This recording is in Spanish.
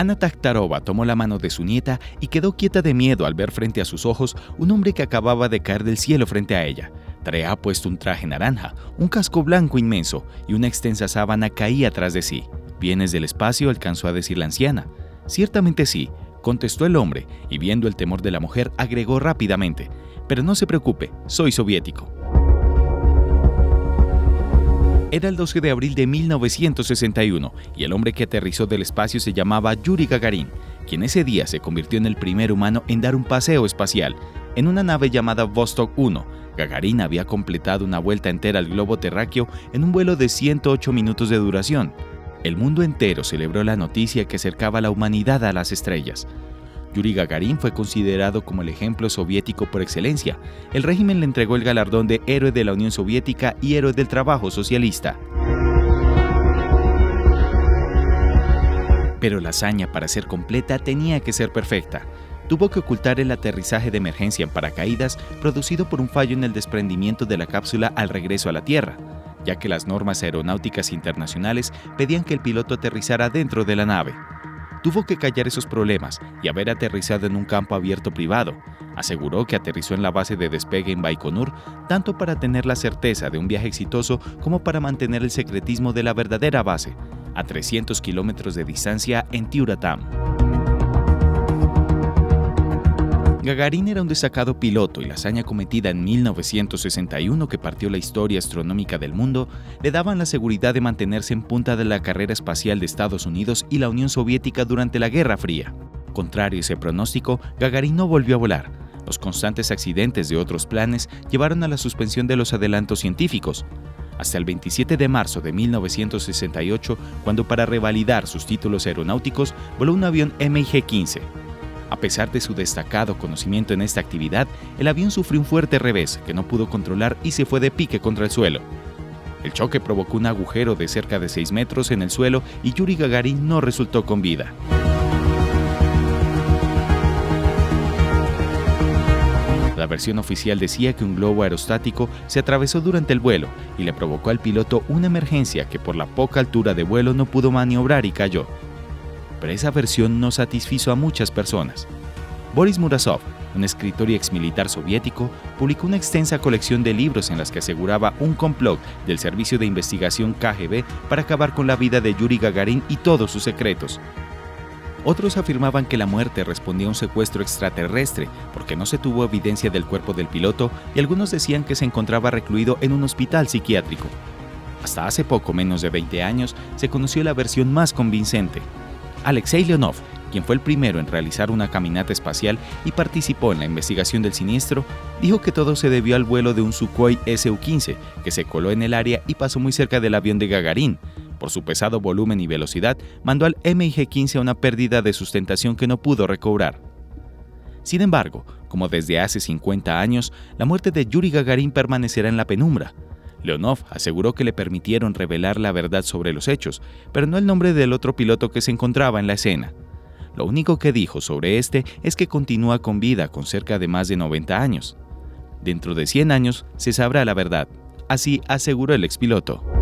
Ana Takhtarova tomó la mano de su nieta y quedó quieta de miedo al ver frente a sus ojos un hombre que acababa de caer del cielo frente a ella. Traía puesto un traje naranja, un casco blanco inmenso y una extensa sábana caía atrás de sí. ¿Vienes del espacio? alcanzó a decir la anciana. Ciertamente sí, contestó el hombre, y viendo el temor de la mujer agregó rápidamente, pero no se preocupe, soy soviético. Era el 12 de abril de 1961 y el hombre que aterrizó del espacio se llamaba Yuri Gagarin, quien ese día se convirtió en el primer humano en dar un paseo espacial en una nave llamada Vostok 1. Gagarin había completado una vuelta entera al globo terráqueo en un vuelo de 108 minutos de duración. El mundo entero celebró la noticia que acercaba la humanidad a las estrellas. Yuri Gagarin fue considerado como el ejemplo soviético por excelencia. El régimen le entregó el galardón de Héroe de la Unión Soviética y Héroe del Trabajo Socialista. Pero la hazaña para ser completa tenía que ser perfecta. Tuvo que ocultar el aterrizaje de emergencia en paracaídas producido por un fallo en el desprendimiento de la cápsula al regreso a la Tierra, ya que las normas aeronáuticas internacionales pedían que el piloto aterrizara dentro de la nave tuvo que callar esos problemas y haber aterrizado en un campo abierto privado. Aseguró que aterrizó en la base de despegue en Baikonur tanto para tener la certeza de un viaje exitoso como para mantener el secretismo de la verdadera base, a 300 kilómetros de distancia en Tiuratam. Gagarin era un destacado piloto y la hazaña cometida en 1961 que partió la historia astronómica del mundo le daban la seguridad de mantenerse en punta de la carrera espacial de Estados Unidos y la Unión Soviética durante la Guerra Fría. Contrario a ese pronóstico, Gagarin no volvió a volar. Los constantes accidentes de otros planes llevaron a la suspensión de los adelantos científicos, hasta el 27 de marzo de 1968, cuando para revalidar sus títulos aeronáuticos voló un avión MiG-15. A pesar de su destacado conocimiento en esta actividad, el avión sufrió un fuerte revés que no pudo controlar y se fue de pique contra el suelo. El choque provocó un agujero de cerca de 6 metros en el suelo y Yuri Gagarin no resultó con vida. La versión oficial decía que un globo aerostático se atravesó durante el vuelo y le provocó al piloto una emergencia que por la poca altura de vuelo no pudo maniobrar y cayó pero esa versión no satisfizo a muchas personas. Boris Murasov, un escritor y exmilitar soviético, publicó una extensa colección de libros en las que aseguraba un complot del Servicio de Investigación KGB para acabar con la vida de Yuri Gagarin y todos sus secretos. Otros afirmaban que la muerte respondía a un secuestro extraterrestre porque no se tuvo evidencia del cuerpo del piloto y algunos decían que se encontraba recluido en un hospital psiquiátrico. Hasta hace poco menos de 20 años se conoció la versión más convincente, Alexei Leonov, quien fue el primero en realizar una caminata espacial y participó en la investigación del siniestro, dijo que todo se debió al vuelo de un Sukhoi Su-15 que se coló en el área y pasó muy cerca del avión de Gagarin. Por su pesado volumen y velocidad, mandó al MiG-15 a una pérdida de sustentación que no pudo recobrar. Sin embargo, como desde hace 50 años, la muerte de Yuri Gagarin permanecerá en la penumbra. Leonov aseguró que le permitieron revelar la verdad sobre los hechos, pero no el nombre del otro piloto que se encontraba en la escena. Lo único que dijo sobre este es que continúa con vida con cerca de más de 90 años. Dentro de 100 años se sabrá la verdad, así aseguró el expiloto.